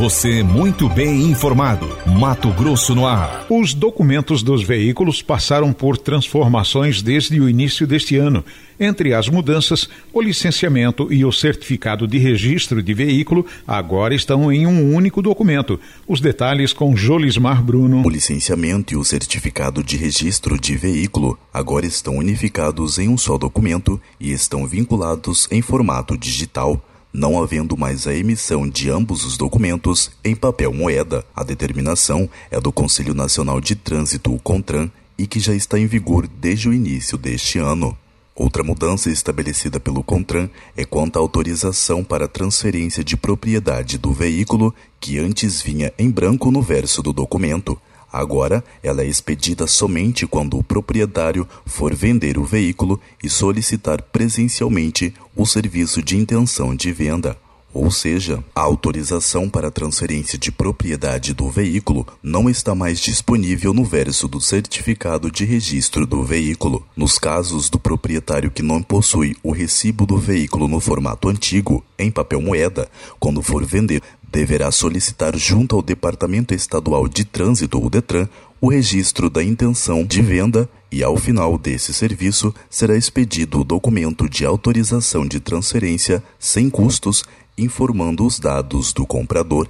Você muito bem informado. Mato Grosso no ar. Os documentos dos veículos passaram por transformações desde o início deste ano. Entre as mudanças, o licenciamento e o certificado de registro de veículo agora estão em um único documento. Os detalhes com Jolismar Bruno. O licenciamento e o certificado de registro de veículo agora estão unificados em um só documento e estão vinculados em formato digital não havendo mais a emissão de ambos os documentos em papel moeda. A determinação é do Conselho Nacional de Trânsito, o CONTRAN, e que já está em vigor desde o início deste ano. Outra mudança estabelecida pelo CONTRAN é quanto à autorização para transferência de propriedade do veículo, que antes vinha em branco no verso do documento. Agora, ela é expedida somente quando o proprietário for vender o veículo e solicitar presencialmente o serviço de intenção de venda. Ou seja, a autorização para transferência de propriedade do veículo não está mais disponível no verso do certificado de registro do veículo. Nos casos do proprietário que não possui o recibo do veículo no formato antigo, em papel moeda, quando for vender, deverá solicitar junto ao Departamento Estadual de Trânsito, o DETRAN, o registro da intenção de venda e, ao final desse serviço, será expedido o documento de autorização de transferência sem custos, informando os dados do comprador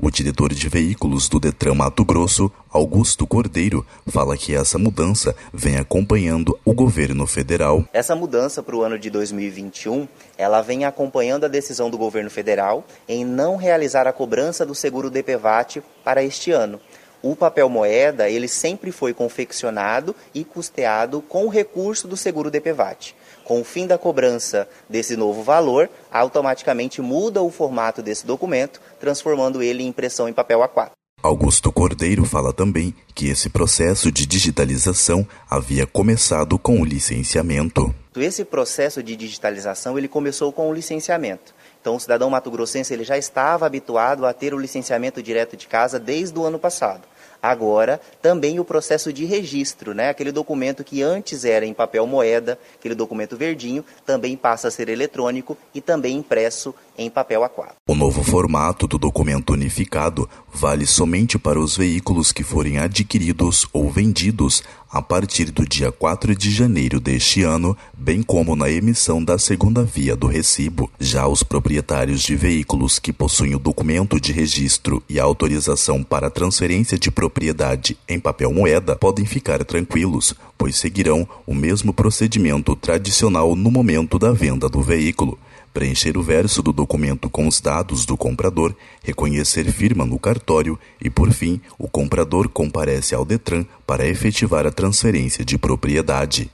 o diretor de veículos do Detran Mato Grosso, Augusto Cordeiro, fala que essa mudança vem acompanhando o governo federal. Essa mudança para o ano de 2021, ela vem acompanhando a decisão do governo federal em não realizar a cobrança do seguro DPVAT para este ano. O papel moeda, ele sempre foi confeccionado e custeado com o recurso do seguro DPVAT. Com o fim da cobrança desse novo valor, automaticamente muda o formato desse documento, transformando ele em impressão em papel A4. Augusto Cordeiro fala também que esse processo de digitalização havia começado com o licenciamento. Esse processo de digitalização ele começou com o licenciamento. Então, o cidadão mato-grossense ele já estava habituado a ter o licenciamento direto de casa desde o ano passado. Agora, também o processo de registro, né? aquele documento que antes era em papel moeda, aquele documento verdinho, também passa a ser eletrônico e também impresso em papel A4. O novo formato do documento unificado vale somente para os veículos que forem adquiridos ou vendidos a partir do dia 4 de janeiro deste ano, bem como na emissão da segunda via do recibo. Já os proprietários de veículos que possuem o documento de registro e a autorização para transferência de propriedade em papel moeda podem ficar tranquilos, pois seguirão o mesmo procedimento tradicional no momento da venda do veículo preencher o verso do documento com os dados do comprador, reconhecer firma no cartório e, por fim, o comprador comparece ao Detran para efetivar a transferência de propriedade.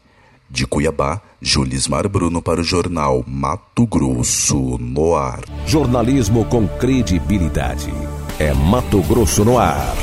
De Cuiabá, Julismar Bruno para o jornal Mato Grosso no ar. Jornalismo com credibilidade. É Mato Grosso no ar.